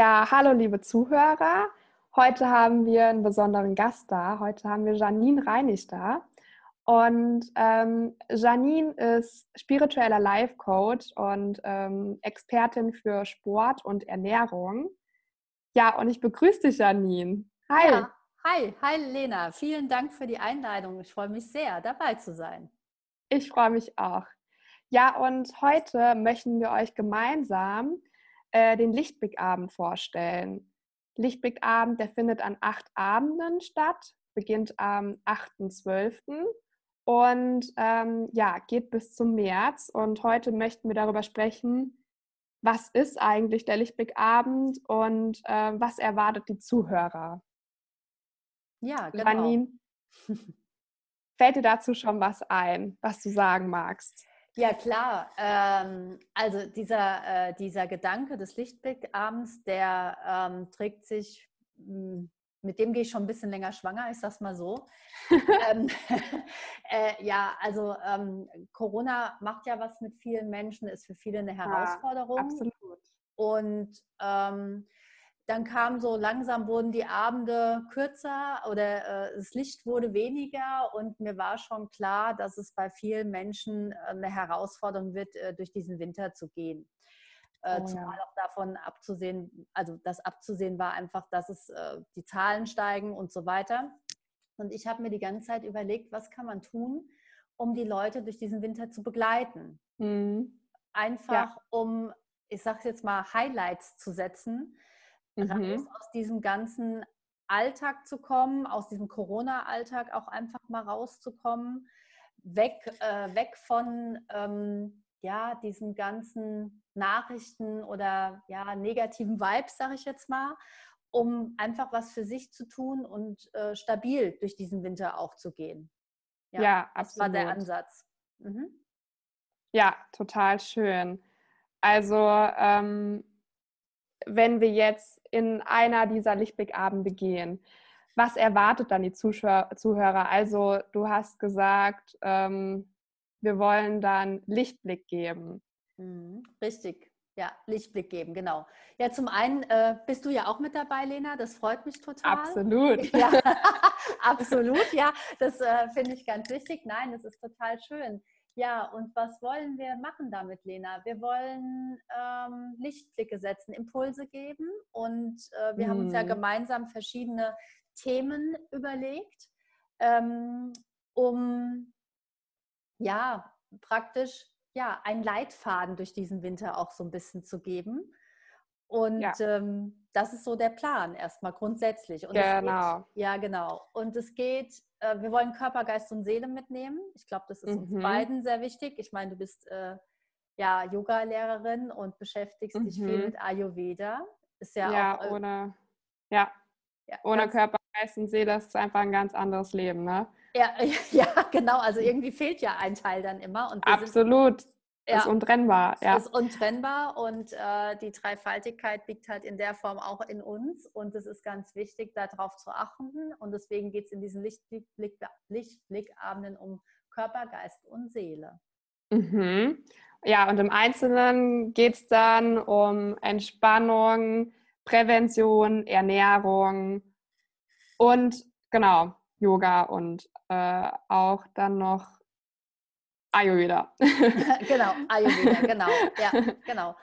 Ja, hallo liebe Zuhörer. Heute haben wir einen besonderen Gast da. Heute haben wir Janine Reinig da. Und ähm, Janine ist spiritueller Life Coach und ähm, Expertin für Sport und Ernährung. Ja, und ich begrüße dich, Janine. Hi. Ja, hi, hi Lena. Vielen Dank für die Einladung. Ich freue mich sehr, dabei zu sein. Ich freue mich auch. Ja, und heute möchten wir euch gemeinsam äh, den Lichtblickabend vorstellen. Lichtblickabend, der findet an acht Abenden statt, beginnt am 8.12. und ähm, ja, geht bis zum März. Und heute möchten wir darüber sprechen, was ist eigentlich der Lichtblickabend und äh, was erwartet die Zuhörer. Ja, genau. Janine, fällt dir dazu schon was ein, was du sagen magst? Ja, klar. Ähm, also dieser, äh, dieser Gedanke des Lichtblickabends, der ähm, trägt sich, hm, mit dem gehe ich schon ein bisschen länger schwanger, ich sag's mal so. ähm, äh, ja, also ähm, Corona macht ja was mit vielen Menschen, ist für viele eine Herausforderung. Ja, absolut. Und ähm, dann kam so langsam, wurden die Abende kürzer oder äh, das Licht wurde weniger und mir war schon klar, dass es bei vielen Menschen äh, eine Herausforderung wird, äh, durch diesen Winter zu gehen. Äh, oh, zumal ja. auch davon abzusehen, also das abzusehen war einfach, dass es äh, die Zahlen steigen und so weiter. Und ich habe mir die ganze Zeit überlegt, was kann man tun, um die Leute durch diesen Winter zu begleiten. Mhm. Einfach ja. um, ich sage jetzt mal, Highlights zu setzen mhm. raus aus diesem ganzen Alltag zu kommen, aus diesem Corona-Alltag auch einfach mal rauszukommen, weg, äh, weg von ähm, ja, diesen ganzen Nachrichten oder ja, negativen Vibes, sage ich jetzt mal, um einfach was für sich zu tun und äh, stabil durch diesen Winter auch zu gehen. Ja, ja das war der Ansatz. Mhm. Ja, total schön. Also ähm, wenn wir jetzt in einer dieser Lichtblickabende gehen, was erwartet dann die Zuhörer? Also du hast gesagt, ähm, wir wollen dann Lichtblick geben. Mhm, richtig, ja, Lichtblick geben, genau. Ja, zum einen äh, bist du ja auch mit dabei, Lena, das freut mich total. Absolut. Ja, absolut, ja, das äh, finde ich ganz wichtig. Nein, das ist total schön. Ja, und was wollen wir machen damit, Lena? Wir wollen ähm, Lichtblicke setzen, Impulse geben und äh, wir mm. haben uns ja mhm. gemeinsam verschiedene Themen überlegt, ähm, um ja praktisch ja einen Leitfaden durch diesen Winter auch so ein bisschen zu geben. Und ja. ähm, das ist so der Plan erstmal grundsätzlich. Und genau. Geht, ja, genau. Und es geht äh, wir wollen Körper, Geist und Seele mitnehmen. Ich glaube, das ist mhm. uns beiden sehr wichtig. Ich meine, du bist äh, ja Yoga-Lehrerin und beschäftigst mhm. dich viel mhm. mit Ayurveda. Ist ja, ja auch, äh, ohne, ja, ja ohne Körper, Geist und Seele ist es einfach ein ganz anderes Leben, ne? Ja, ja, genau. Also irgendwie fehlt ja ein Teil dann immer. Absolut. Sind, ja. ist untrennbar. Ja. Ist untrennbar und äh, die Dreifaltigkeit liegt halt in der Form auch in uns und es ist ganz wichtig, darauf zu achten und deswegen geht es in diesen Lichtblick, Lichtblickabenden um Körper, Geist und Seele. Mhm. Ja, und im Einzelnen geht es dann um Entspannung, Prävention, Ernährung und genau, Yoga und äh, auch dann noch Ayurveda. genau, Ayurveda, genau. Ja, genau.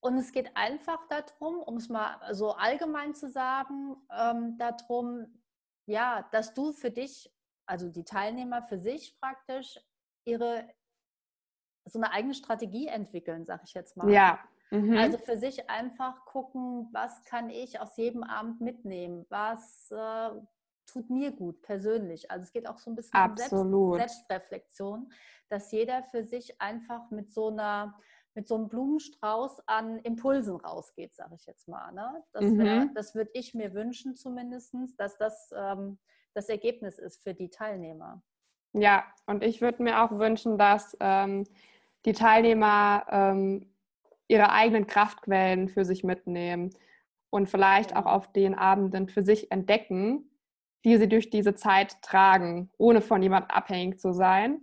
Und es geht einfach darum, um es mal so allgemein zu sagen, ähm, darum, ja, dass du für dich, also die Teilnehmer für sich praktisch ihre so eine eigene Strategie entwickeln, sag ich jetzt mal. Ja. Mhm. Also für sich einfach gucken, was kann ich aus jedem Abend mitnehmen? Was äh, tut mir gut persönlich. Also es geht auch so ein bisschen Absolut. um Selbst, Selbstreflexion, dass jeder für sich einfach mit so einer mit so einem Blumenstrauß an Impulsen rausgeht, sage ich jetzt mal. Ne? Das, mhm. das würde ich mir wünschen zumindest, dass das ähm, das Ergebnis ist für die Teilnehmer. Ja, und ich würde mir auch wünschen, dass ähm, die Teilnehmer ähm, ihre eigenen Kraftquellen für sich mitnehmen und vielleicht auch auf den Abenden für sich entdecken, die sie durch diese Zeit tragen, ohne von jemandem abhängig zu sein.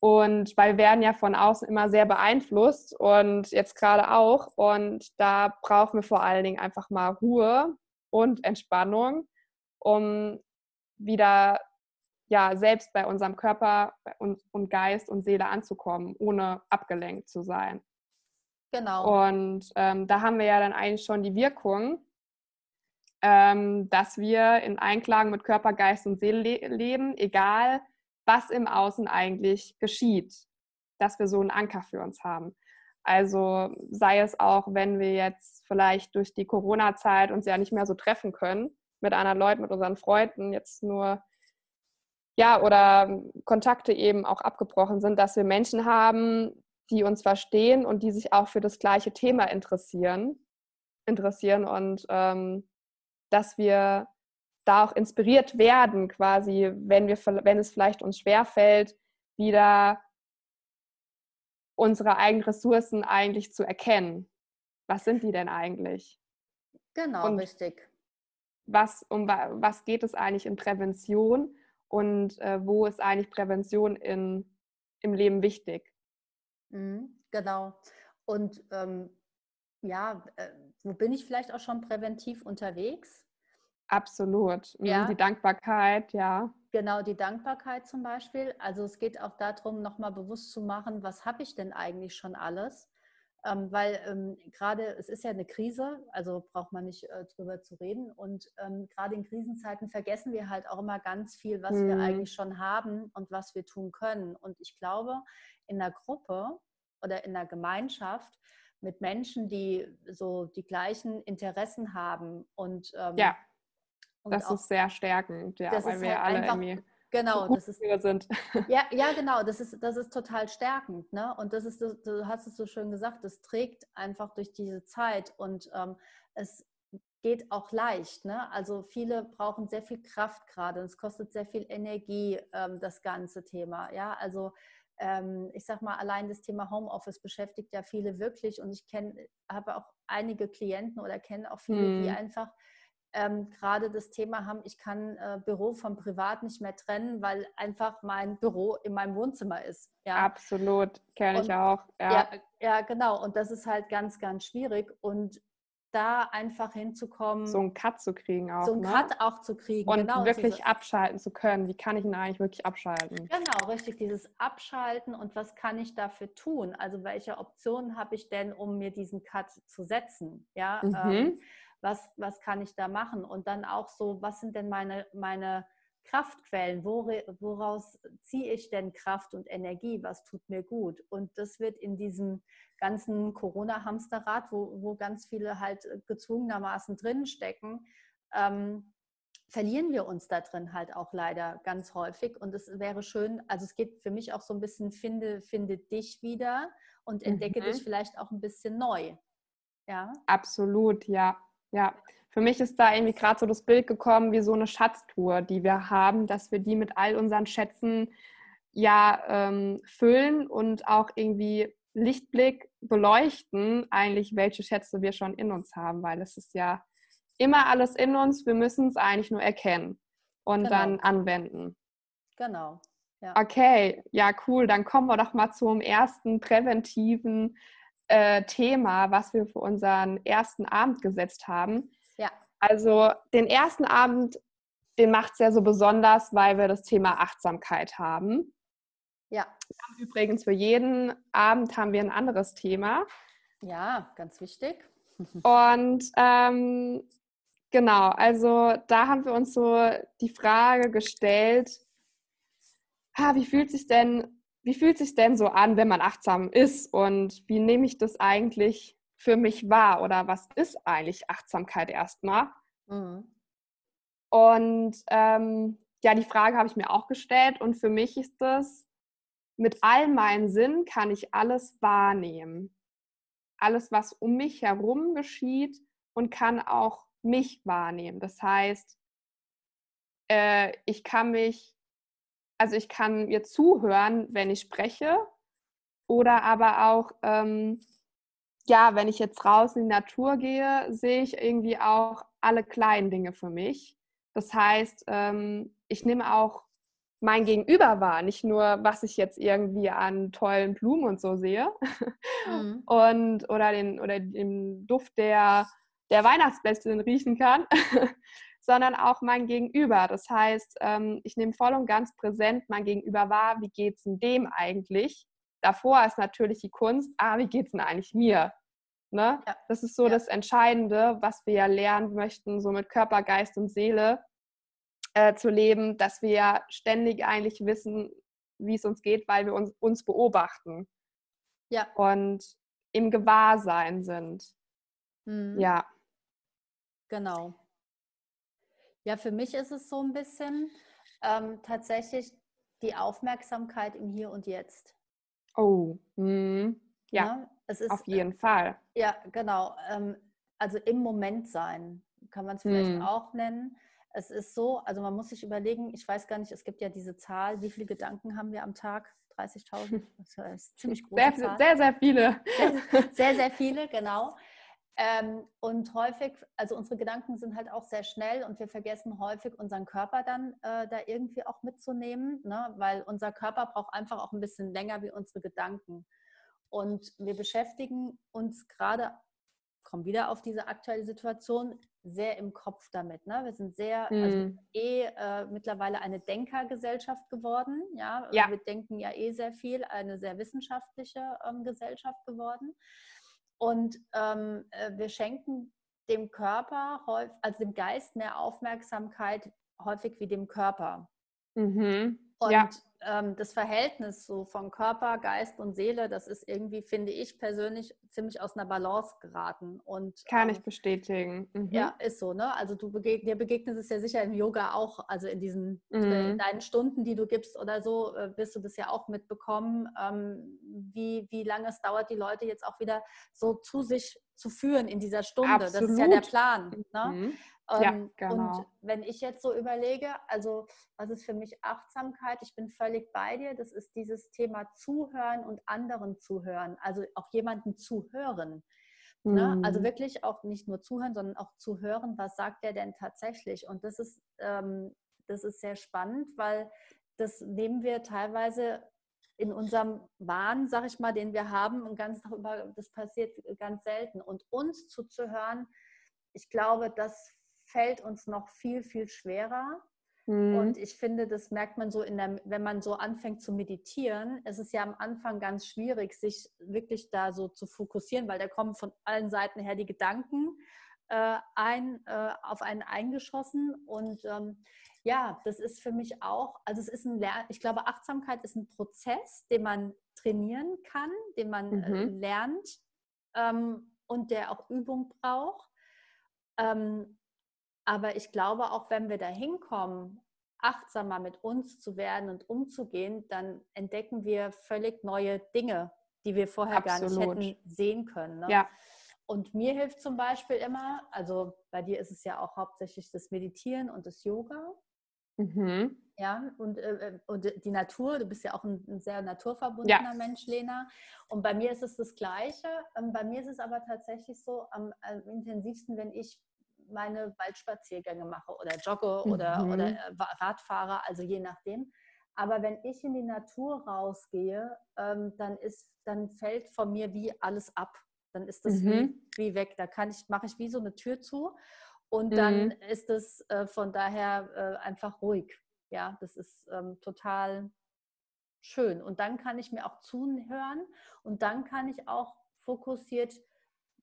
Und weil wir werden ja von außen immer sehr beeinflusst und jetzt gerade auch. Und da brauchen wir vor allen Dingen einfach mal Ruhe und Entspannung, um wieder ja selbst bei unserem Körper und, und Geist und Seele anzukommen, ohne abgelenkt zu sein. Genau. Und ähm, da haben wir ja dann eigentlich schon die Wirkung, ähm, dass wir in Einklang mit Körper, Geist und Seele le leben, egal was im Außen eigentlich geschieht, dass wir so einen Anker für uns haben. Also sei es auch, wenn wir jetzt vielleicht durch die Corona-Zeit uns ja nicht mehr so treffen können mit anderen Leuten, mit unseren Freunden, jetzt nur ja, oder Kontakte eben auch abgebrochen sind, dass wir Menschen haben, die uns verstehen und die sich auch für das gleiche Thema interessieren, interessieren und ähm, dass wir da auch inspiriert werden, quasi, wenn wir, wenn es vielleicht uns schwerfällt, wieder unsere eigenen Ressourcen eigentlich zu erkennen. Was sind die denn eigentlich? Genau, und richtig. Was, um was geht es eigentlich in Prävention und äh, wo ist eigentlich Prävention in, im Leben wichtig? Mhm, genau. Und ähm, ja, äh, wo bin ich vielleicht auch schon präventiv unterwegs? Absolut. Mhm, ja. Die Dankbarkeit, ja. Genau, die Dankbarkeit zum Beispiel. Also es geht auch darum, nochmal bewusst zu machen, was habe ich denn eigentlich schon alles? Ähm, weil ähm, gerade, es ist ja eine Krise, also braucht man nicht äh, drüber zu reden. Und ähm, gerade in Krisenzeiten vergessen wir halt auch immer ganz viel, was mhm. wir eigentlich schon haben und was wir tun können. Und ich glaube, in der Gruppe oder in der Gemeinschaft mit Menschen, die so die gleichen Interessen haben und ähm, ja und das ist sehr stärkend, ja, weil wir halt alle irgendwie genau, das ist, sind. Ja, ja, genau, das ist, das ist total stärkend. Ne? Und das ist, du hast es so schön gesagt, das trägt einfach durch diese Zeit und ähm, es geht auch leicht. Ne? Also viele brauchen sehr viel Kraft gerade und es kostet sehr viel Energie, ähm, das ganze Thema. Ja, also ähm, ich sag mal, allein das Thema Homeoffice beschäftigt ja viele wirklich und ich kenne, habe auch einige Klienten oder kenne auch viele, hm. die einfach ähm, gerade das Thema haben, ich kann äh, Büro vom Privat nicht mehr trennen, weil einfach mein Büro in meinem Wohnzimmer ist. Ja? Absolut, kenne ich auch. Ja. ja. Ja, genau. Und das ist halt ganz, ganz schwierig. Und da einfach hinzukommen. So einen Cut zu kriegen auch. So einen ne? Cut auch zu kriegen. Und genau, wirklich diese, abschalten zu können. Wie kann ich ihn eigentlich wirklich abschalten? Genau, richtig. Dieses Abschalten und was kann ich dafür tun? Also welche Optionen habe ich denn, um mir diesen Cut zu setzen? Ja. Mhm. Ähm, was, was kann ich da machen? Und dann auch so, was sind denn meine, meine Kraftquellen? Woraus ziehe ich denn Kraft und Energie? Was tut mir gut? Und das wird in diesem ganzen Corona-Hamsterrad, wo, wo ganz viele halt gezwungenermaßen drinstecken, ähm, verlieren wir uns da drin halt auch leider ganz häufig. Und es wäre schön, also es geht für mich auch so ein bisschen, finde, finde dich wieder und entdecke mhm. dich vielleicht auch ein bisschen neu. Ja. Absolut, ja. Ja, für mich ist da irgendwie gerade so das Bild gekommen wie so eine Schatztour, die wir haben, dass wir die mit all unseren Schätzen ja ähm, füllen und auch irgendwie Lichtblick beleuchten, eigentlich welche Schätze wir schon in uns haben, weil es ist ja immer alles in uns, wir müssen es eigentlich nur erkennen und genau. dann anwenden. Genau. Ja. Okay, ja, cool. Dann kommen wir doch mal zum ersten präventiven äh, Thema, was wir für unseren ersten Abend gesetzt haben. Ja. Also den ersten Abend, den macht es ja so besonders, weil wir das Thema Achtsamkeit haben. Ja. Übrigens für jeden Abend haben wir ein anderes Thema. Ja, ganz wichtig. Und ähm, genau, also da haben wir uns so die Frage gestellt, ah, wie fühlt sich denn wie fühlt sich denn so an, wenn man achtsam ist und wie nehme ich das eigentlich für mich wahr oder was ist eigentlich Achtsamkeit erstmal? Mhm. Und ähm, ja, die Frage habe ich mir auch gestellt und für mich ist das, mit all meinen Sinnen kann ich alles wahrnehmen. Alles, was um mich herum geschieht und kann auch mich wahrnehmen. Das heißt, äh, ich kann mich, also ich kann mir zuhören, wenn ich spreche oder aber auch, ähm, ja, wenn ich jetzt raus in die Natur gehe, sehe ich irgendwie auch alle kleinen Dinge für mich. Das heißt, ähm, ich nehme auch mein Gegenüber wahr, nicht nur, was ich jetzt irgendwie an tollen Blumen und so sehe mhm. und oder den oder den Duft der, der Weihnachtsblättchen riechen kann, sondern auch mein Gegenüber. Das heißt, ähm, ich nehme voll und ganz präsent mein Gegenüber wahr, wie geht es denn dem eigentlich? Davor ist natürlich die Kunst, ah, wie geht es denn eigentlich mir? Ne? Ja. Das ist so ja. das Entscheidende, was wir ja lernen möchten, so mit Körper, Geist und Seele äh, zu leben, dass wir ständig eigentlich wissen, wie es uns geht, weil wir uns, uns beobachten. Ja. Und im Gewahrsein sind. Mhm. Ja. Genau. Ja, für mich ist es so ein bisschen ähm, tatsächlich die Aufmerksamkeit im Hier und Jetzt. Oh, mhm. ja, ne? es ist, auf jeden Fall. Ja, genau. Ähm, also im Moment sein, kann man es vielleicht mhm. auch nennen es ist so, also man muss sich überlegen, ich weiß gar nicht, es gibt ja diese Zahl, wie viele Gedanken haben wir am Tag? 30.000? Das ist ziemlich groß. Sehr, sehr, sehr, viele. Sehr, sehr, sehr viele, genau. Ähm, und häufig, also unsere Gedanken sind halt auch sehr schnell und wir vergessen häufig unseren Körper dann äh, da irgendwie auch mitzunehmen, ne? weil unser Körper braucht einfach auch ein bisschen länger wie unsere Gedanken. Und wir beschäftigen uns gerade, kommen wieder auf diese aktuelle Situation, sehr im Kopf damit. Ne? Wir sind sehr, mhm. also eh äh, mittlerweile eine Denkergesellschaft geworden. Ja? ja? wir denken ja eh sehr viel, eine sehr wissenschaftliche ähm, Gesellschaft geworden. Und ähm, äh, wir schenken dem Körper, also dem Geist mehr Aufmerksamkeit häufig wie dem Körper. Mhm. Und ja ähm, das Verhältnis so von Körper, Geist und Seele, das ist irgendwie, finde ich persönlich, ziemlich aus einer Balance geraten. Und, Kann ähm, ich bestätigen. Mhm. Ja, ist so, ne? Also du begeg dir begegnet es ja sicher im Yoga auch, also in diesen äh, mhm. in deinen Stunden, die du gibst oder so, äh, wirst du das ja auch mitbekommen, ähm, wie, wie lange es dauert, die Leute jetzt auch wieder so zu sich zu führen in dieser Stunde. Absolut. Das ist ja der Plan. Ne? Mhm. Ja, ähm, genau. Und wenn ich jetzt so überlege, also was ist für mich Achtsamkeit? Ich bin völlig bei dir. Das ist dieses Thema Zuhören und anderen zuhören, also auch jemanden zuhören. Mhm. Ne? Also mhm. wirklich auch nicht nur zuhören, sondern auch zuhören, was sagt der denn tatsächlich? Und das ist, ähm, das ist sehr spannend, weil das nehmen wir teilweise in unserem Wahn, sag ich mal, den wir haben, und ganz darüber, das passiert ganz selten. Und uns zuzuhören, ich glaube, das fällt uns noch viel, viel schwerer. Mhm. Und ich finde, das merkt man so, in der, wenn man so anfängt zu meditieren. Es ist ja am Anfang ganz schwierig, sich wirklich da so zu fokussieren, weil da kommen von allen Seiten her die Gedanken äh, ein, äh, auf einen eingeschossen. Und ähm, ja, das ist für mich auch, also es ist ein Lern, ich glaube, Achtsamkeit ist ein Prozess, den man trainieren kann, den man äh, mhm. äh, lernt ähm, und der auch Übung braucht. Ähm, aber ich glaube, auch wenn wir da hinkommen, achtsamer mit uns zu werden und umzugehen, dann entdecken wir völlig neue Dinge, die wir vorher Absolut. gar nicht hätten sehen können. Ne? Ja. Und mir hilft zum Beispiel immer, also bei dir ist es ja auch hauptsächlich das Meditieren und das Yoga. Mhm. Ja, und, äh, äh und die Natur, du bist ja auch ein, ein sehr naturverbundener ja. Mensch, Lena. Und bei mir ist es das Gleiche. Ähm, bei mir ist es aber tatsächlich so am, am intensivsten, wenn ich meine Waldspaziergänge mache oder jogge oder, mhm. oder äh, Radfahre, also je nachdem. Aber wenn ich in die Natur rausgehe, ähm, dann, ist, dann fällt von mir wie alles ab. Dann ist das mhm. wie, wie weg. Da kann ich, mache ich wie so eine Tür zu und mhm. dann ist es äh, von daher äh, einfach ruhig. Ja, das ist ähm, total schön. Und dann kann ich mir auch zuhören und dann kann ich auch fokussiert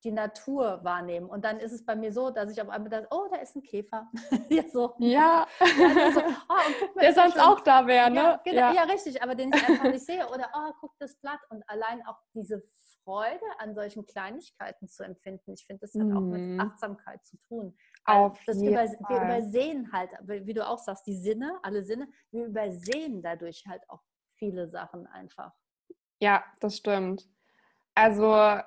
die Natur wahrnehmen. Und dann ist es bei mir so, dass ich auf einmal dachte, oh, da ist ein Käfer. ja, so. ja. ja so, oh, der sonst auch da wäre, ne? Ja, genau, ja. ja, richtig, aber den ich einfach nicht sehe. Oder, oh, guck das Blatt. Und allein auch diese Freude an solchen Kleinigkeiten zu empfinden, ich finde, das hat mhm. auch mit mhm. Achtsamkeit zu tun. Auf das über, wir übersehen halt, wie du auch sagst, die Sinne, alle Sinne, wir übersehen dadurch halt auch viele Sachen einfach. Ja, das stimmt. Also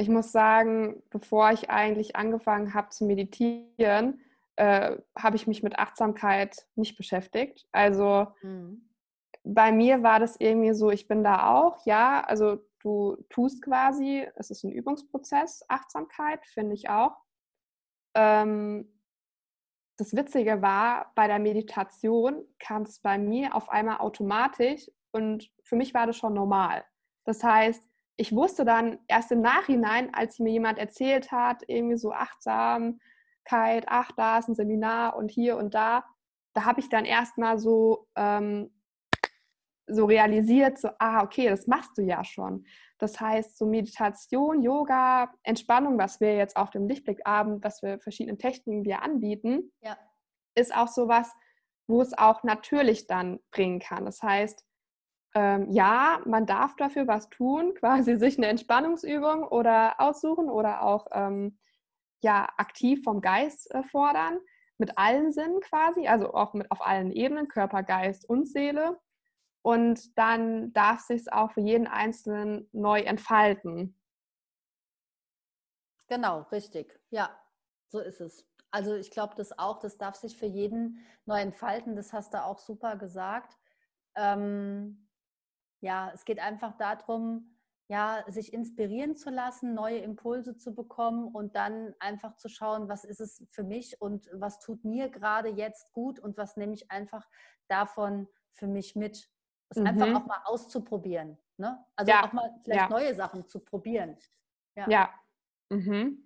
ich muss sagen, bevor ich eigentlich angefangen habe zu meditieren, äh, habe ich mich mit Achtsamkeit nicht beschäftigt. Also mhm. bei mir war das irgendwie so, ich bin da auch, ja, also du tust quasi, es ist ein Übungsprozess, Achtsamkeit, finde ich auch. Ähm, das Witzige war, bei der Meditation kam es bei mir auf einmal automatisch und für mich war das schon normal. Das heißt, ich wusste dann erst im Nachhinein, als mir jemand erzählt hat, irgendwie so Achtsamkeit, ach, da ist ein Seminar und hier und da, da habe ich dann erstmal so, ähm, so realisiert, so, ah, okay, das machst du ja schon. Das heißt, so Meditation, Yoga, Entspannung, was wir jetzt auf dem Lichtblickabend, was wir verschiedene Techniken wir anbieten, ja. ist auch sowas, wo es auch natürlich dann bringen kann. Das heißt, ähm, ja, man darf dafür was tun, quasi sich eine Entspannungsübung oder aussuchen oder auch ähm, ja, aktiv vom Geist äh, fordern, mit allen Sinnen quasi, also auch mit auf allen Ebenen, Körper, Geist und Seele. Und dann darf sich auch für jeden Einzelnen neu entfalten. Genau, richtig. Ja, so ist es. Also ich glaube das auch, das darf sich für jeden neu entfalten. Das hast du auch super gesagt. Ähm, ja, es geht einfach darum, ja, sich inspirieren zu lassen, neue Impulse zu bekommen und dann einfach zu schauen, was ist es für mich und was tut mir gerade jetzt gut und was nehme ich einfach davon für mich mit. Das mhm. einfach auch mal auszuprobieren. Ne? Also ja. auch mal vielleicht ja. neue Sachen zu probieren. Ja. ja. Mhm.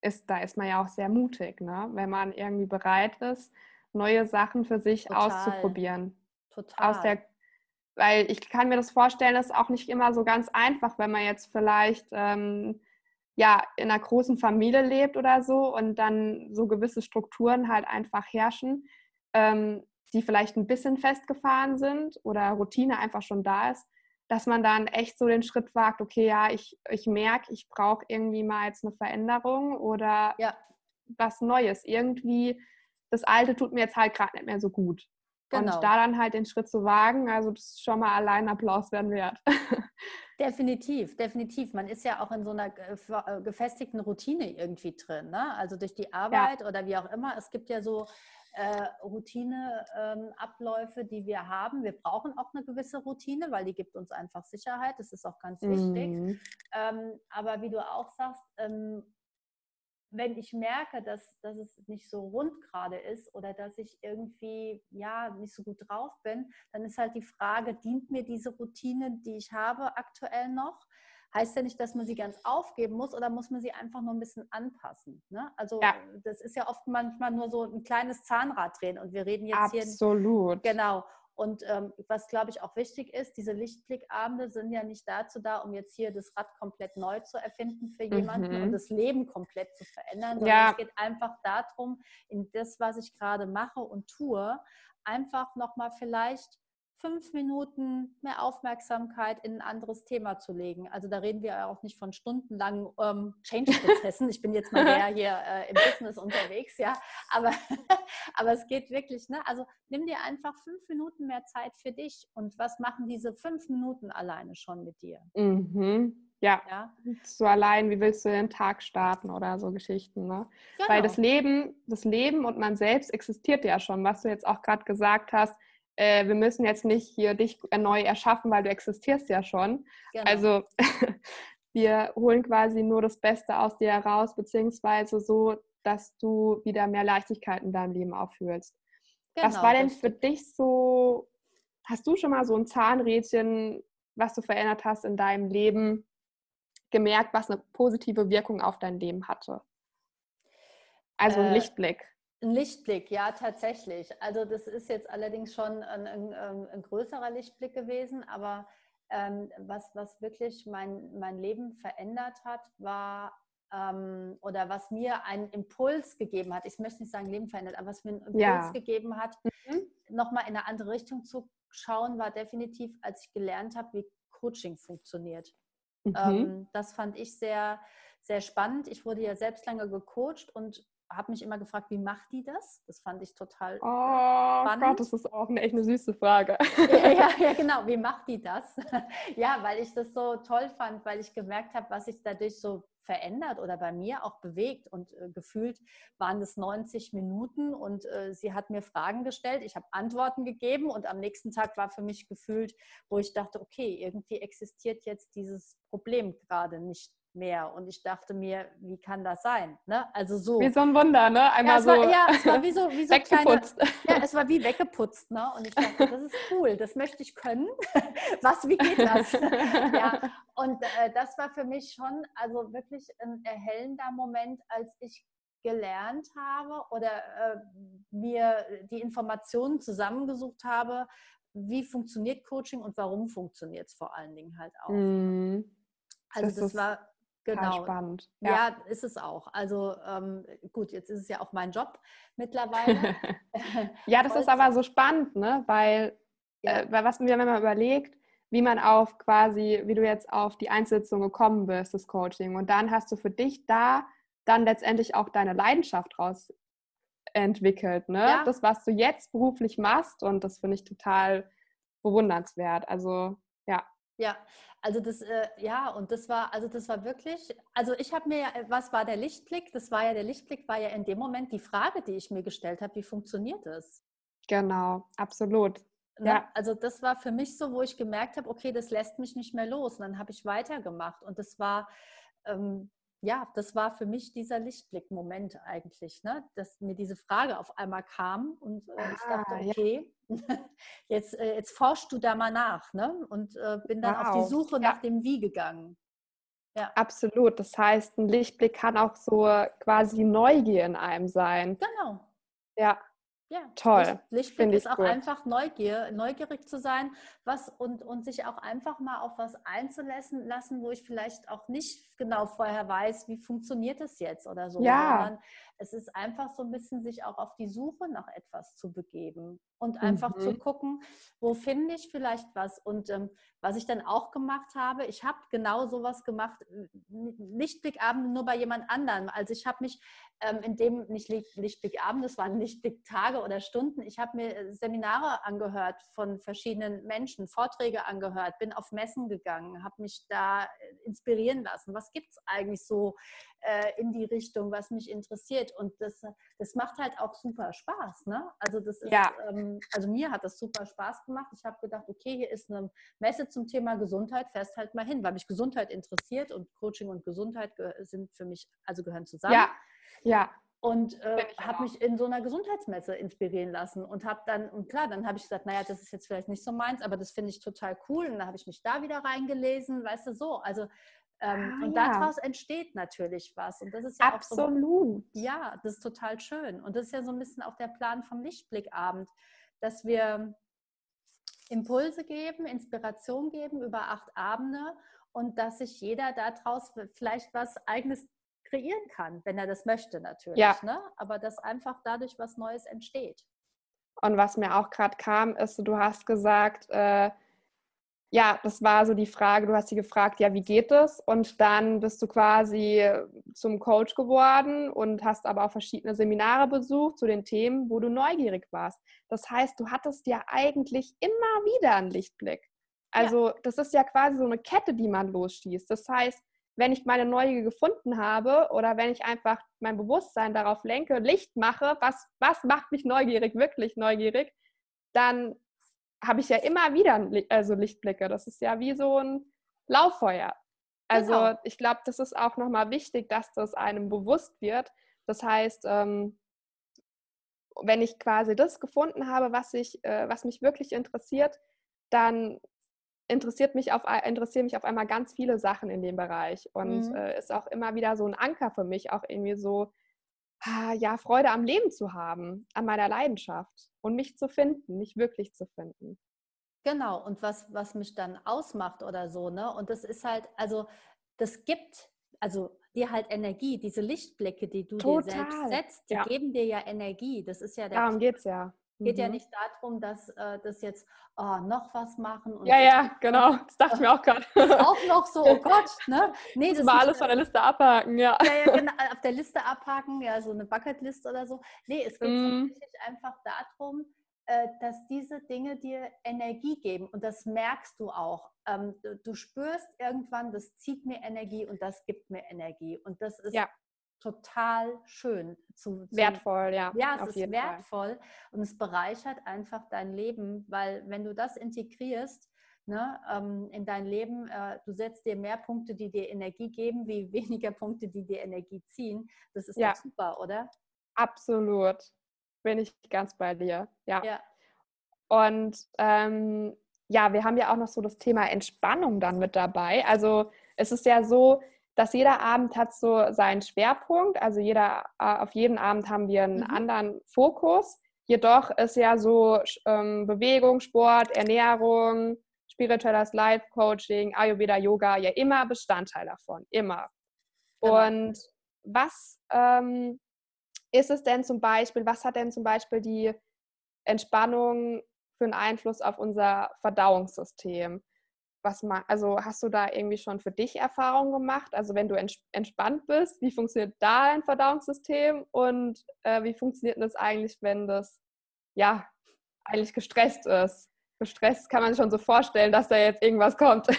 Ist, da ist man ja auch sehr mutig, ne? wenn man irgendwie bereit ist, neue Sachen für sich Total. auszuprobieren. Total. Aus der weil ich kann mir das vorstellen, das ist auch nicht immer so ganz einfach, wenn man jetzt vielleicht ähm, ja in einer großen Familie lebt oder so und dann so gewisse Strukturen halt einfach herrschen, ähm, die vielleicht ein bisschen festgefahren sind oder Routine einfach schon da ist, dass man dann echt so den Schritt wagt, okay, ja, ich, ich merke, ich brauche irgendwie mal jetzt eine Veränderung oder ja. was Neues. Irgendwie, das Alte tut mir jetzt halt gerade nicht mehr so gut. Genau. Und da dann halt den Schritt zu wagen, also das ist schon mal allein Applaus werden wert. Definitiv, definitiv. Man ist ja auch in so einer äh, gefestigten Routine irgendwie drin. Ne? Also durch die Arbeit ja. oder wie auch immer. Es gibt ja so äh, Routineabläufe, ähm, die wir haben. Wir brauchen auch eine gewisse Routine, weil die gibt uns einfach Sicherheit. Das ist auch ganz wichtig. Mhm. Ähm, aber wie du auch sagst, ähm, wenn ich merke, dass, dass es nicht so rund gerade ist oder dass ich irgendwie ja nicht so gut drauf bin, dann ist halt die Frage, dient mir diese Routine, die ich habe, aktuell noch? Heißt ja nicht, dass man sie ganz aufgeben muss oder muss man sie einfach nur ein bisschen anpassen. Ne? Also ja. das ist ja oft manchmal nur so ein kleines Zahnrad drehen und wir reden jetzt Absolut. hier. Absolut. Genau. Und ähm, was, glaube ich, auch wichtig ist, diese Lichtblickabende sind ja nicht dazu da, um jetzt hier das Rad komplett neu zu erfinden für jemanden mhm. und das Leben komplett zu verändern, sondern ja. es geht einfach darum, in das, was ich gerade mache und tue, einfach nochmal vielleicht fünf Minuten mehr Aufmerksamkeit in ein anderes Thema zu legen. Also da reden wir ja auch nicht von stundenlangen ähm, Change-Prozessen. Ich bin jetzt mal mehr hier äh, im Business unterwegs, ja. Aber, aber es geht wirklich, ne? Also nimm dir einfach fünf Minuten mehr Zeit für dich. Und was machen diese fünf Minuten alleine schon mit dir? Mhm. Ja. ja. So allein, wie willst du den Tag starten oder so Geschichten, ne? Genau. Weil das Leben, das Leben und man selbst existiert ja schon, was du jetzt auch gerade gesagt hast äh, wir müssen jetzt nicht hier dich neu erschaffen, weil du existierst ja schon. Genau. Also wir holen quasi nur das Beste aus dir heraus, beziehungsweise so, dass du wieder mehr Leichtigkeit in deinem Leben auffühlst. Genau, was war denn für dich so, hast du schon mal so ein Zahnrädchen, was du verändert hast in deinem Leben, gemerkt, was eine positive Wirkung auf dein Leben hatte? Also ein äh, Lichtblick. Ein Lichtblick, ja, tatsächlich. Also das ist jetzt allerdings schon ein, ein, ähm, ein größerer Lichtblick gewesen, aber ähm, was, was wirklich mein, mein Leben verändert hat, war ähm, oder was mir einen Impuls gegeben hat, ich möchte nicht sagen Leben verändert, aber was mir einen Impuls ja. gegeben hat, mhm. nochmal in eine andere Richtung zu schauen, war definitiv, als ich gelernt habe, wie Coaching funktioniert. Mhm. Ähm, das fand ich sehr, sehr spannend. Ich wurde ja selbst lange gecoacht und habe mich immer gefragt, wie macht die das? Das fand ich total oh, spannend. Gott, das ist auch eine echt eine süße Frage. Ja, ja, ja, genau. Wie macht die das? ja, weil ich das so toll fand, weil ich gemerkt habe, was sich dadurch so verändert oder bei mir auch bewegt. Und äh, gefühlt waren es 90 Minuten und äh, sie hat mir Fragen gestellt. Ich habe Antworten gegeben und am nächsten Tag war für mich gefühlt, wo ich dachte, okay, irgendwie existiert jetzt dieses Problem gerade nicht mehr. Und ich dachte mir, wie kann das sein? Ne? Also so. Wie so ein Wunder, ne? Einmal ja, es war, so. Ja, es war wie so, wie so weggeputzt. Kleine, ja, es war wie weggeputzt, ne? Und ich dachte, das ist cool, das möchte ich können. Was, wie geht das? ja, und äh, das war für mich schon also wirklich ein erhellender Moment, als ich gelernt habe oder äh, mir die Informationen zusammengesucht habe, wie funktioniert Coaching und warum funktioniert es vor allen Dingen halt auch. Mm. Also das, das war Genau. spannend. Ja. ja. ist es auch. Also ähm, gut, jetzt ist es ja auch mein Job mittlerweile. ja, das ist aber so spannend, ne? Weil, ja. äh, weil was mir, man überlegt, wie man auf quasi, wie du jetzt auf die Einzelsitzung gekommen bist, das Coaching. Und dann hast du für dich da dann letztendlich auch deine Leidenschaft raus entwickelt, ne? Ja. Das, was du jetzt beruflich machst und das finde ich total bewundernswert. Also ja. Ja, also das, äh, ja, und das war, also das war wirklich, also ich habe mir, äh, was war der Lichtblick? Das war ja, der Lichtblick war ja in dem Moment die Frage, die ich mir gestellt habe, wie funktioniert das? Genau, absolut. Ne? Ja. Also das war für mich so, wo ich gemerkt habe, okay, das lässt mich nicht mehr los. Und dann habe ich weitergemacht. Und das war, ähm, ja, das war für mich dieser Lichtblick-Moment eigentlich, ne? dass mir diese Frage auf einmal kam und äh, ah, ich dachte, okay, ja. jetzt, äh, jetzt forschst du da mal nach ne? und äh, bin dann wow. auf die Suche ja. nach dem Wie gegangen. Ja. Absolut. Das heißt, ein Lichtblick kann auch so quasi Neugier in einem sein. Genau. Ja. Ja, toll. Lichtblick ist auch gut. einfach Neugier, neugierig zu sein, was und, und sich auch einfach mal auf was einzulassen lassen, wo ich vielleicht auch nicht genau vorher weiß, wie funktioniert es jetzt oder so. Ja. Sondern es ist einfach so ein bisschen sich auch auf die Suche nach etwas zu begeben und einfach mhm. zu gucken, wo finde ich vielleicht was. Und ähm, was ich dann auch gemacht habe, ich habe genau sowas gemacht, Lichtblickabende nur bei jemand anderem. Also ich habe mich ähm, in dem, nicht Lichtblickabend, das waren Lichtblicktage oder Stunden, ich habe mir äh, Seminare angehört von verschiedenen Menschen, Vorträge angehört, bin auf Messen gegangen, habe mich da äh, inspirieren lassen. Was gibt es eigentlich so äh, in die Richtung, was mich interessiert? Und das, das macht halt auch super Spaß. Ne? Also das ist, ja. ähm, also mir hat das super Spaß gemacht. Ich habe gedacht, okay, hier ist eine Messe zum Thema Gesundheit, fährst halt mal hin, weil mich Gesundheit interessiert und Coaching und Gesundheit sind für mich, also gehören zusammen. Ja, ja. Und äh, habe mich in so einer Gesundheitsmesse inspirieren lassen und habe dann, und klar, dann habe ich gesagt, naja, das ist jetzt vielleicht nicht so meins, aber das finde ich total cool. Und dann habe ich mich da wieder reingelesen, weißt du, so. Also ähm, ah, und ja. daraus entsteht natürlich was. Und das ist ja Absolut. So, ja, das ist total schön. Und das ist ja so ein bisschen auch der Plan vom Lichtblickabend, dass wir Impulse geben, Inspiration geben über acht Abende und dass sich jeder daraus vielleicht was eigenes kreieren kann, wenn er das möchte natürlich. Ja. Ne? Aber dass einfach dadurch was Neues entsteht. Und was mir auch gerade kam, ist, du hast gesagt, äh, ja, das war so die Frage, du hast sie gefragt, ja, wie geht es? Und dann bist du quasi zum Coach geworden und hast aber auch verschiedene Seminare besucht zu den Themen, wo du neugierig warst. Das heißt, du hattest ja eigentlich immer wieder einen Lichtblick. Also ja. das ist ja quasi so eine Kette, die man losschießt. Das heißt, wenn ich meine Neugier gefunden habe oder wenn ich einfach mein Bewusstsein darauf lenke, Licht mache, was, was macht mich neugierig, wirklich neugierig, dann habe ich ja immer wieder also Lichtblicke. Das ist ja wie so ein Lauffeuer. Also genau. ich glaube, das ist auch nochmal wichtig, dass das einem bewusst wird. Das heißt, ähm, wenn ich quasi das gefunden habe, was, ich, äh, was mich wirklich interessiert, dann interessiert mich auf, interessieren mich auf einmal ganz viele Sachen in dem Bereich und mhm. äh, ist auch immer wieder so ein Anker für mich, auch irgendwie so, ah, ja, Freude am Leben zu haben, an meiner Leidenschaft und mich zu finden, mich wirklich zu finden. Genau, und was, was mich dann ausmacht oder so, ne? Und das ist halt, also das gibt, also dir halt Energie, diese Lichtblicke, die du Total. dir selbst setzt, die ja. geben dir ja Energie. Das ist ja der Darum geht es ja. Geht mhm. ja nicht darum, dass äh, das jetzt oh, noch was machen. ja, ja, genau. Das dachte ich mir auch gerade. Auch noch so, oh Gott, ne? Nee, das mal alles von der Liste abhaken, ja. Ja, ja, genau, auf der Liste abhaken, ja, so eine Bucketlist oder so. Nee, es geht mm. tatsächlich einfach darum, äh, dass diese Dinge dir Energie geben und das merkst du auch. Ähm, du spürst irgendwann, das zieht mir Energie und das gibt mir Energie und das ist ja total schön. Zu, zu wertvoll, ja. Ja, es ist wertvoll Fall. und es bereichert einfach dein Leben, weil wenn du das integrierst, Ne, ähm, in dein Leben. Äh, du setzt dir mehr Punkte, die dir Energie geben, wie weniger Punkte, die dir Energie ziehen. Das ist ja super, oder? Absolut. Bin ich ganz bei dir. Ja. ja. Und ähm, ja, wir haben ja auch noch so das Thema Entspannung dann mit dabei. Also es ist ja so, dass jeder Abend hat so seinen Schwerpunkt. Also jeder, äh, auf jeden Abend haben wir einen mhm. anderen Fokus. Jedoch ist ja so ähm, Bewegung, Sport, Ernährung, spirituelles Life Coaching, Ayurveda, Yoga ja immer Bestandteil davon, immer. Genau. Und was ähm, ist es denn zum Beispiel, was hat denn zum Beispiel die Entspannung für einen Einfluss auf unser Verdauungssystem? Was also hast du da irgendwie schon für dich Erfahrungen gemacht? Also wenn du entspannt bist, wie funktioniert da dein Verdauungssystem und äh, wie funktioniert das eigentlich, wenn das ja eigentlich gestresst ist? Gestresst kann man sich schon so vorstellen, dass da jetzt irgendwas kommt.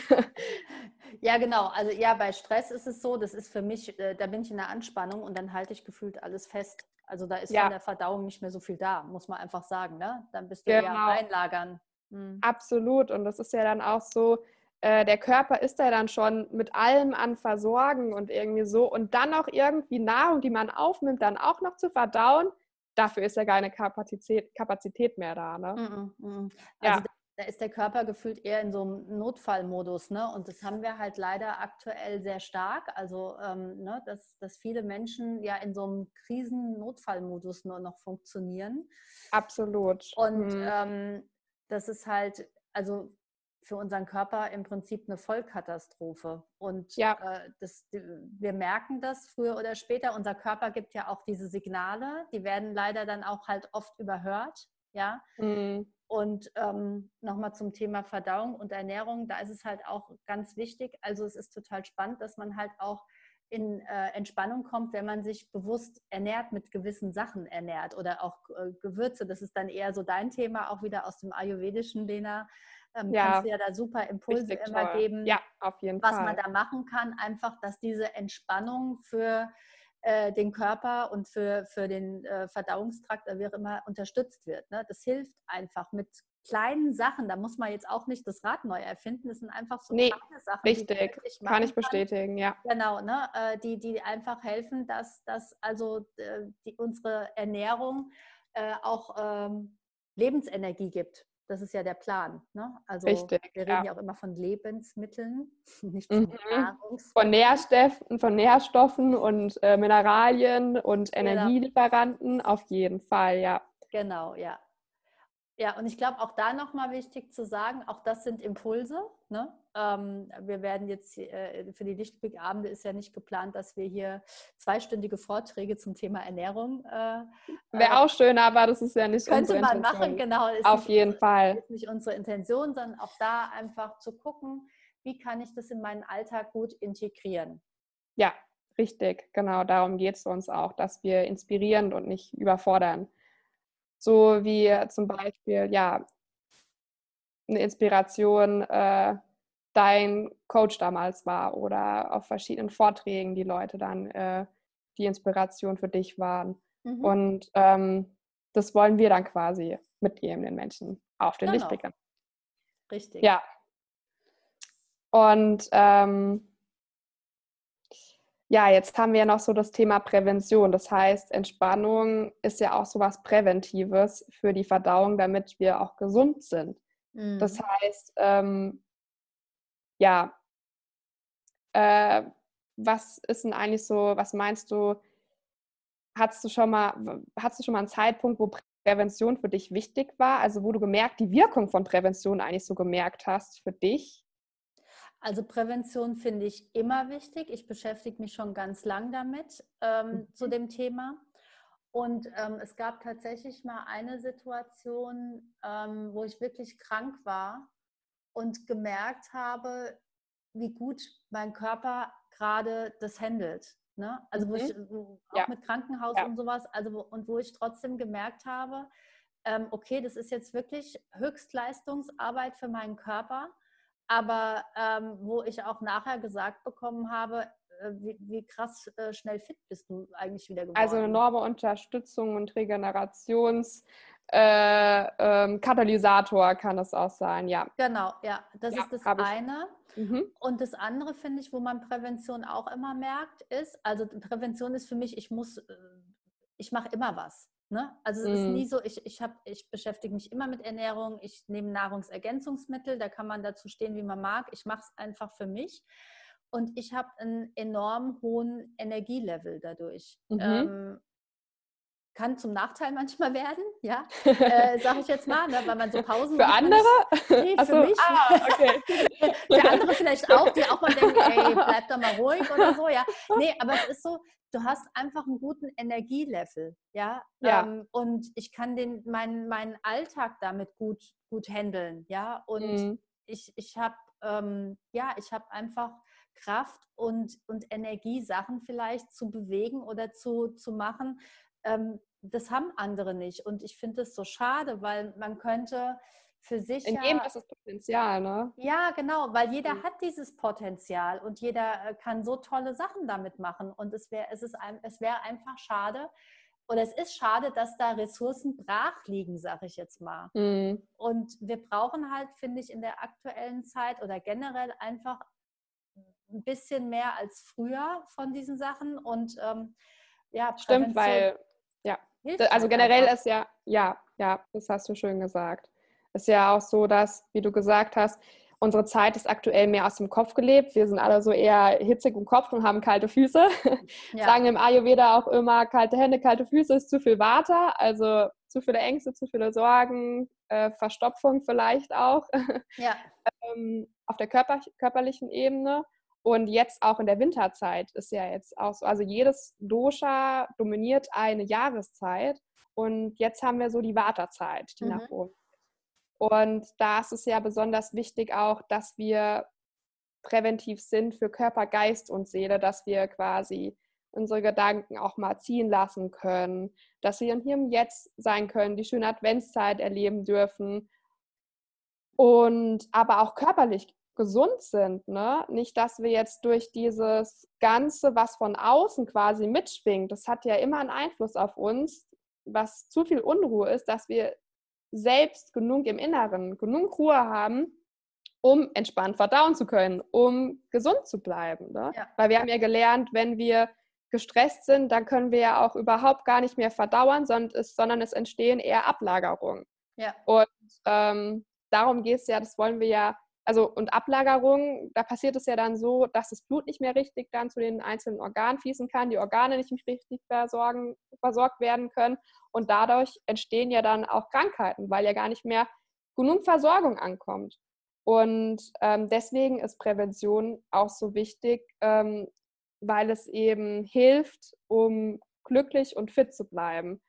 Ja, genau. Also ja, bei Stress ist es so, das ist für mich, äh, da bin ich in der Anspannung und dann halte ich gefühlt alles fest. Also da ist ja. von der Verdauung nicht mehr so viel da, muss man einfach sagen. Ne? Dann bist du genau. eher einlagern. Hm. Absolut. Und das ist ja dann auch so, äh, der Körper ist ja dann schon mit allem an Versorgen und irgendwie so. Und dann noch irgendwie Nahrung, die man aufnimmt, dann auch noch zu verdauen, dafür ist ja keine Kapazität, Kapazität mehr da. Ne? Mm, mm, mm. Also ja. da ist der Körper gefühlt eher in so einem Notfallmodus. Ne? Und das haben wir halt leider aktuell sehr stark. Also, ähm, ne, dass, dass viele Menschen ja in so einem Krisen-Notfallmodus nur noch funktionieren. Absolut. Und mhm. ähm, das ist halt, also für unseren Körper im Prinzip eine Vollkatastrophe. Und ja. äh, das, wir merken das früher oder später. Unser Körper gibt ja auch diese Signale, die werden leider dann auch halt oft überhört. Ja. Mhm. Und ähm, nochmal zum Thema Verdauung und Ernährung, da ist es halt auch ganz wichtig. Also es ist total spannend, dass man halt auch in äh, Entspannung kommt, wenn man sich bewusst ernährt, mit gewissen Sachen ernährt oder auch äh, Gewürze. Das ist dann eher so dein Thema, auch wieder aus dem Ayurvedischen, Lena ähm, ja, kannst du ja da super Impulse immer toll. geben, ja, auf jeden was Fall. man da machen kann. Einfach, dass diese Entspannung für äh, den Körper und für, für den äh, Verdauungstrakt, wie auch immer, unterstützt wird. Ne? Das hilft einfach mit kleinen Sachen. Da muss man jetzt auch nicht das Rad neu erfinden. Das sind einfach so nee, kleine Sachen. Richtig, kann ich bestätigen, ja. Genau, ne? Äh, die, die einfach helfen, dass, dass also äh, die, unsere Ernährung äh, auch ähm, Lebensenergie gibt. Das ist ja der Plan. Ne? Also Richtig, wir reden ja. ja. auch immer von Lebensmitteln, nicht von mhm. Von Nährstoffen, von Nährstoffen und äh, Mineralien und genau. Energielieferanten auf jeden Fall, ja. Genau, ja. Ja, und ich glaube auch da nochmal wichtig zu sagen, auch das sind Impulse. Ne? Ähm, wir werden jetzt äh, für die Lichtblickabende ist ja nicht geplant, dass wir hier zweistündige Vorträge zum Thema Ernährung. Äh, Wäre äh, auch schön, aber das ist ja nicht könnte unsere man Intention. machen, genau. Auf jeden nicht, Fall. Ist nicht unsere Intention, sondern auch da einfach zu gucken, wie kann ich das in meinen Alltag gut integrieren. Ja, richtig. Genau, darum geht es uns auch, dass wir inspirieren und nicht überfordern. So wie zum Beispiel, ja, eine Inspiration äh, dein Coach damals war oder auf verschiedenen Vorträgen die Leute dann äh, die Inspiration für dich waren. Mhm. Und ähm, das wollen wir dann quasi mitgeben den Menschen auf den genau. Lichtblickern. Richtig. Ja. Und ähm, ja, jetzt haben wir ja noch so das Thema Prävention. Das heißt, Entspannung ist ja auch so was Präventives für die Verdauung, damit wir auch gesund sind. Mhm. Das heißt, ähm, ja, äh, was ist denn eigentlich so, was meinst du, hattest du schon mal, hattest du schon mal einen Zeitpunkt, wo Prävention für dich wichtig war? Also wo du gemerkt, die Wirkung von Prävention eigentlich so gemerkt hast für dich? Also Prävention finde ich immer wichtig. Ich beschäftige mich schon ganz lang damit ähm, mhm. zu dem Thema. Und ähm, es gab tatsächlich mal eine Situation, ähm, wo ich wirklich krank war und gemerkt habe, wie gut mein Körper gerade das handelt. Ne? Also mhm. wo ich auch ja. mit Krankenhaus ja. und sowas, also und wo ich trotzdem gemerkt habe, ähm, okay, das ist jetzt wirklich Höchstleistungsarbeit für meinen Körper, aber ähm, wo ich auch nachher gesagt bekommen habe, wie, wie, krass äh, schnell fit bist du eigentlich wieder geworden? Also enorme Unterstützung und Regenerations- äh, ähm, Katalysator kann das auch sein, ja. Genau, ja, das ja, ist das eine. Mhm. Und das andere finde ich, wo man Prävention auch immer merkt, ist, also Prävention ist für mich, ich muss, äh, ich mache immer was. Ne? Also es mhm. ist nie so, ich, ich, hab, ich beschäftige mich immer mit Ernährung, ich nehme Nahrungsergänzungsmittel, da kann man dazu stehen, wie man mag. Ich mache es einfach für mich. Und ich habe einen enorm hohen Energielevel dadurch. Mhm. Ähm, kann zum Nachteil manchmal werden, ja, äh, sage ich jetzt mal, ne, weil man so Pausen Für andere? Nicht, nee, für so. mich. Ah, okay. für andere vielleicht auch, die auch mal denken, ey, bleib doch mal ruhig oder so, ja. Nee, aber es ist so, du hast einfach einen guten Energielevel, ja. ja. Ähm, und ich kann den, meinen, meinen Alltag damit gut, gut handeln, ja. Und mhm. ich, ich habe, ähm, ja, ich habe einfach Kraft und, und Energie, Sachen vielleicht zu bewegen oder zu, zu machen, ähm, das haben andere nicht. Und ich finde es so schade, weil man könnte für sich. In jedem ist das Potenzial, ne? Ja, genau, weil jeder mhm. hat dieses Potenzial und jeder äh, kann so tolle Sachen damit machen. Und es wäre es es wäre einfach schade, oder es ist schade, dass da Ressourcen brach liegen, sage ich jetzt mal. Mhm. Und wir brauchen halt, finde ich, in der aktuellen Zeit oder generell einfach ein bisschen mehr als früher von diesen Sachen. Und ähm, ja, stimmt, weil ja, also generell einfach. ist ja, ja, ja, das hast du schön gesagt. Ist ja auch so, dass, wie du gesagt hast, unsere Zeit ist aktuell mehr aus dem Kopf gelebt. Wir sind alle so eher hitzig im Kopf und haben kalte Füße. Ja. Sagen im Ayurveda auch immer, kalte Hände, kalte Füße ist zu viel Vata, also zu viele Ängste, zu viele Sorgen, äh, Verstopfung vielleicht auch. Ja. ähm, auf der körper körperlichen Ebene. Und jetzt auch in der Winterzeit ist ja jetzt auch so, also jedes Dosha dominiert eine Jahreszeit und jetzt haben wir so die Wartezeit, die mhm. nach oben. Und da ist es ja besonders wichtig auch, dass wir präventiv sind für Körper, Geist und Seele, dass wir quasi unsere Gedanken auch mal ziehen lassen können, dass wir hier im Jetzt sein können, die schöne Adventszeit erleben dürfen und aber auch körperlich gesund sind. Ne? Nicht, dass wir jetzt durch dieses Ganze, was von außen quasi mitschwingt, das hat ja immer einen Einfluss auf uns, was zu viel Unruhe ist, dass wir selbst genug im Inneren, genug Ruhe haben, um entspannt verdauen zu können, um gesund zu bleiben. Ne? Ja. Weil wir haben ja gelernt, wenn wir gestresst sind, dann können wir ja auch überhaupt gar nicht mehr verdauern, sondern es, sondern es entstehen eher Ablagerungen. Ja. Und ähm, darum geht es ja, das wollen wir ja also und Ablagerung, da passiert es ja dann so, dass das Blut nicht mehr richtig dann zu den einzelnen Organen fließen kann, die Organe nicht richtig versorgen, versorgt werden können und dadurch entstehen ja dann auch Krankheiten, weil ja gar nicht mehr genug Versorgung ankommt. Und ähm, deswegen ist Prävention auch so wichtig, ähm, weil es eben hilft, um glücklich und fit zu bleiben,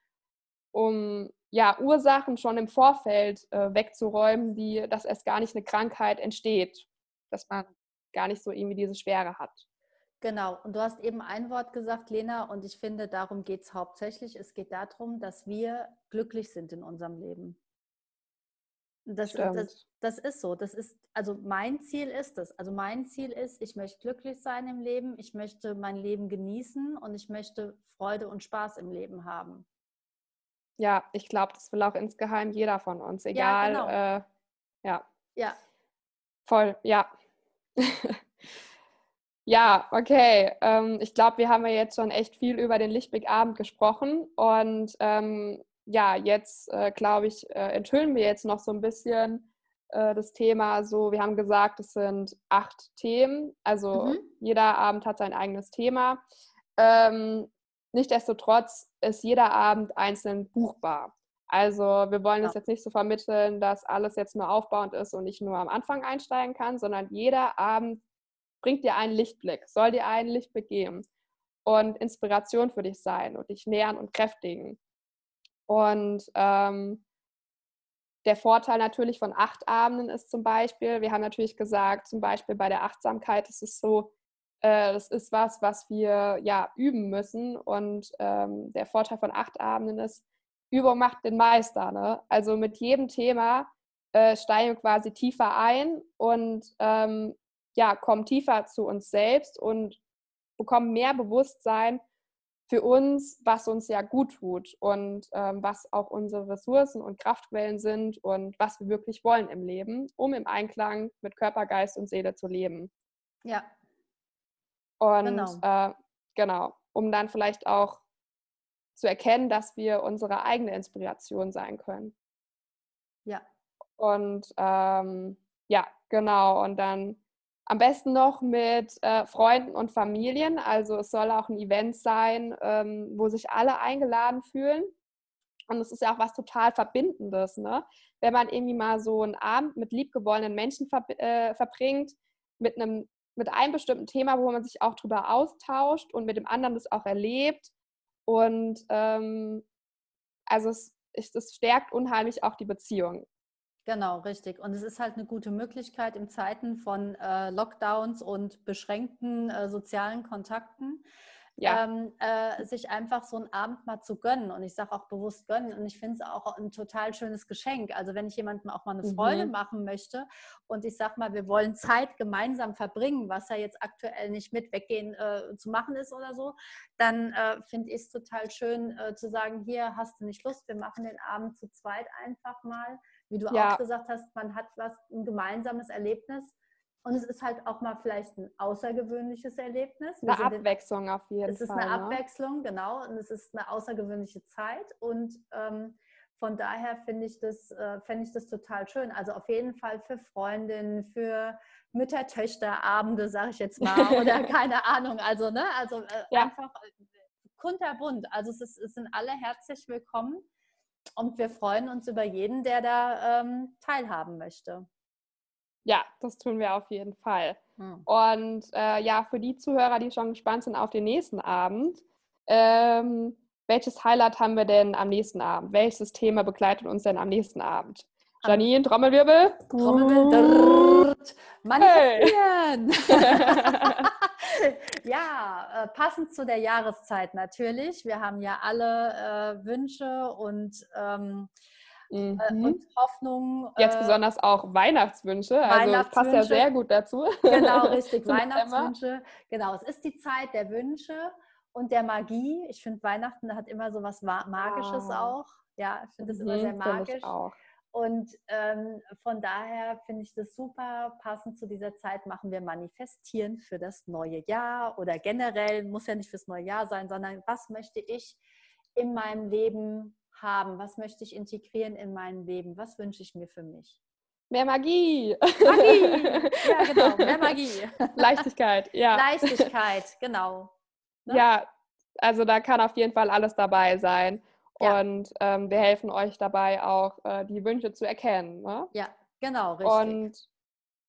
um ja, Ursachen schon im Vorfeld äh, wegzuräumen, die, dass erst gar nicht eine Krankheit entsteht, dass man gar nicht so irgendwie diese Schwere hat. Genau, und du hast eben ein Wort gesagt, Lena, und ich finde, darum geht es hauptsächlich. Es geht darum, dass wir glücklich sind in unserem Leben. Das, das, das, ist so. Das ist, also mein Ziel ist es. Also mein Ziel ist, ich möchte glücklich sein im Leben, ich möchte mein Leben genießen und ich möchte Freude und Spaß im Leben haben. Ja, ich glaube, das will auch insgeheim jeder von uns, egal. Ja, genau. äh, ja. ja. Voll, ja. ja, okay. Ähm, ich glaube, wir haben ja jetzt schon echt viel über den Lichtblickabend gesprochen und ähm, ja, jetzt äh, glaube ich, äh, enthüllen wir jetzt noch so ein bisschen äh, das Thema. So, wir haben gesagt, es sind acht Themen, also mhm. jeder Abend hat sein eigenes Thema. Ähm, Nichtsdestotrotz ist jeder Abend einzeln buchbar. Also wir wollen es jetzt nicht so vermitteln, dass alles jetzt nur aufbauend ist und ich nur am Anfang einsteigen kann, sondern jeder Abend bringt dir einen Lichtblick, soll dir einen Lichtblick geben und Inspiration für dich sein und dich nähern und kräftigen. Und ähm, der Vorteil natürlich von acht Abenden ist zum Beispiel, wir haben natürlich gesagt, zum Beispiel bei der Achtsamkeit ist es so, äh, das ist was, was wir ja üben müssen. Und ähm, der Vorteil von acht Abenden ist, Übung macht den Meister. Ne? Also mit jedem Thema äh, steigen wir quasi tiefer ein und ähm, ja, kommen tiefer zu uns selbst und bekommen mehr Bewusstsein für uns, was uns ja gut tut und ähm, was auch unsere Ressourcen und Kraftquellen sind und was wir wirklich wollen im Leben, um im Einklang mit Körper, Geist und Seele zu leben. Ja. Und genau, äh, genau um dann vielleicht auch zu erkennen, dass wir unsere eigene Inspiration sein können. Ja. Und ähm, ja, genau. Und dann am besten noch mit äh, Freunden und Familien. Also es soll auch ein Event sein, ähm, wo sich alle eingeladen fühlen. Und es ist ja auch was total Verbindendes, ne? Wenn man irgendwie mal so einen Abend mit liebgewonnenen Menschen ver äh, verbringt, mit einem, mit einem bestimmten Thema, wo man sich auch drüber austauscht und mit dem anderen das auch erlebt. Und ähm, also es, es stärkt unheimlich auch die Beziehung. Genau, richtig. Und es ist halt eine gute Möglichkeit in Zeiten von äh, Lockdowns und beschränkten äh, sozialen Kontakten, ja. ähm, äh, sich einfach so einen Abend mal zu gönnen. Und ich sage auch bewusst gönnen. Und ich finde es auch ein total schönes Geschenk. Also wenn ich jemandem auch mal eine Freude mhm. machen möchte und ich sage mal, wir wollen Zeit gemeinsam verbringen, was ja jetzt aktuell nicht mit weggehen äh, zu machen ist oder so, dann äh, finde ich es total schön äh, zu sagen, hier hast du nicht Lust, wir machen den Abend zu zweit einfach mal wie du ja. auch gesagt hast, man hat was, ein gemeinsames Erlebnis. Und es ist halt auch mal vielleicht ein außergewöhnliches Erlebnis. Wir eine Abwechslung in, auf jeden Fall. Es ist eine ne? Abwechslung, genau. Und es ist eine außergewöhnliche Zeit. Und ähm, von daher finde ich, das, äh, ich das total schön. Also auf jeden Fall für Freundinnen, für Mütter-Töchter-Abende, sage ich jetzt mal, oder keine Ahnung. Also, ne, also äh, ja. einfach äh, kunterbunt. Also es, ist, es sind alle herzlich willkommen. Und wir freuen uns über jeden, der da ähm, teilhaben möchte. Ja, das tun wir auf jeden Fall. Hm. Und äh, ja, für die Zuhörer, die schon gespannt sind auf den nächsten Abend, ähm, welches Highlight haben wir denn am nächsten Abend? Welches Thema begleitet uns denn am nächsten Abend? Janine, Trommelwirbel. Trommelwirbel. Manifestieren. Hey. ja, äh, passend zu der Jahreszeit natürlich. Wir haben ja alle äh, Wünsche und, ähm, äh, mhm. äh, und Hoffnungen. Jetzt äh, besonders auch Weihnachtswünsche. Also Weihnachtswünsche. passt ja sehr gut dazu. Genau, richtig. Weihnachtswünsche. Genau, es ist die Zeit der Wünsche und der Magie. Ich finde, Weihnachten hat immer so was Magisches ah. auch. Ja, ich finde das mhm, immer sehr magisch. auch. Und ähm, von daher finde ich das super. Passend zu dieser Zeit machen wir Manifestieren für das neue Jahr oder generell, muss ja nicht fürs neue Jahr sein, sondern was möchte ich in meinem Leben haben? Was möchte ich integrieren in mein Leben? Was wünsche ich mir für mich? Mehr Magie. Magie. Ja, genau. Mehr Magie. Leichtigkeit, ja. Leichtigkeit, genau. Ne? Ja, also da kann auf jeden Fall alles dabei sein. Ja. Und ähm, wir helfen euch dabei auch, äh, die Wünsche zu erkennen. Ne? Ja, genau, richtig. Und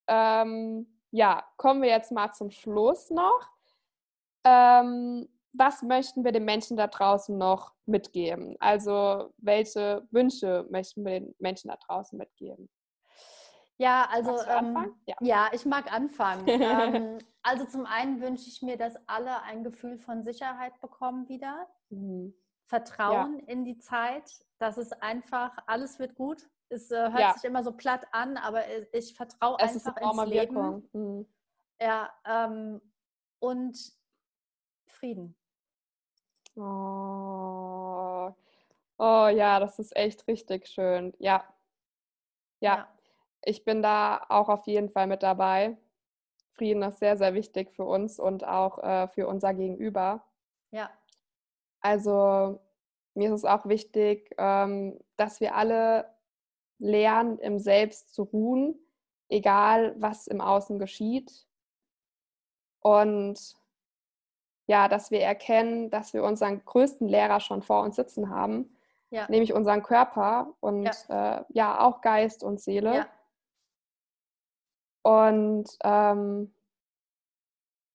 ähm, ja, kommen wir jetzt mal zum Schluss noch. Ähm, was möchten wir den Menschen da draußen noch mitgeben? Also welche Wünsche möchten wir den Menschen da draußen mitgeben? Ja, also ähm, ja. ja. ich mag anfangen. ähm, also zum einen wünsche ich mir, dass alle ein Gefühl von Sicherheit bekommen wieder. Mhm. Vertrauen ja. in die Zeit, dass es einfach, alles wird gut. Es äh, hört ja. sich immer so platt an, aber ich vertraue einfach ins Leben. Mhm. Ja, ähm, und Frieden. Oh. oh ja, das ist echt richtig schön. Ja. ja. Ja, ich bin da auch auf jeden Fall mit dabei. Frieden ist sehr, sehr wichtig für uns und auch äh, für unser Gegenüber. Ja. Also mir ist es auch wichtig, ähm, dass wir alle lernen, im Selbst zu ruhen, egal was im Außen geschieht. Und ja, dass wir erkennen, dass wir unseren größten Lehrer schon vor uns sitzen haben, ja. nämlich unseren Körper und ja. Äh, ja, auch Geist und Seele. Ja. Und ähm,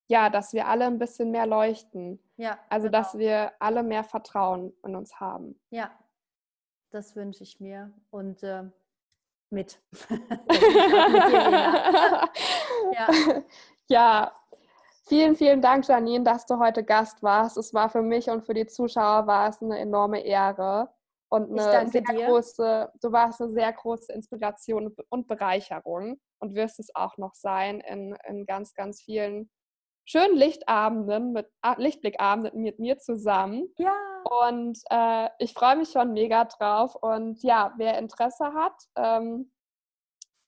ja, dass wir alle ein bisschen mehr leuchten. Ja. Also, genau. dass wir alle mehr Vertrauen in uns haben. Ja. das wünsche ich mir. Und äh, mit. mit ja. ja, vielen, vielen Dank, Janine, dass du heute Gast warst. Es war für mich und für die Zuschauer war es eine enorme Ehre und eine sehr dir. große, du warst eine sehr große Inspiration und Bereicherung und wirst es auch noch sein in, in ganz, ganz vielen schönen Lichtabenden, mit ah, Lichtblickabenden mit mir zusammen. Ja. Und äh, ich freue mich schon mega drauf. Und ja, wer Interesse hat, ähm,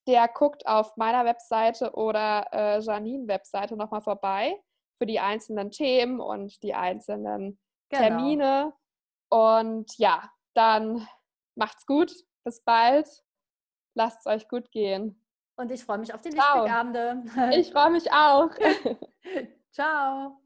der guckt auf meiner Webseite oder äh, Janine-Webseite nochmal vorbei für die einzelnen Themen und die einzelnen genau. Termine. Und ja, dann macht's gut. Bis bald. Lasst es euch gut gehen. Und ich freue mich auf die Lichtblickabende. Ich freue mich auch. Ciao.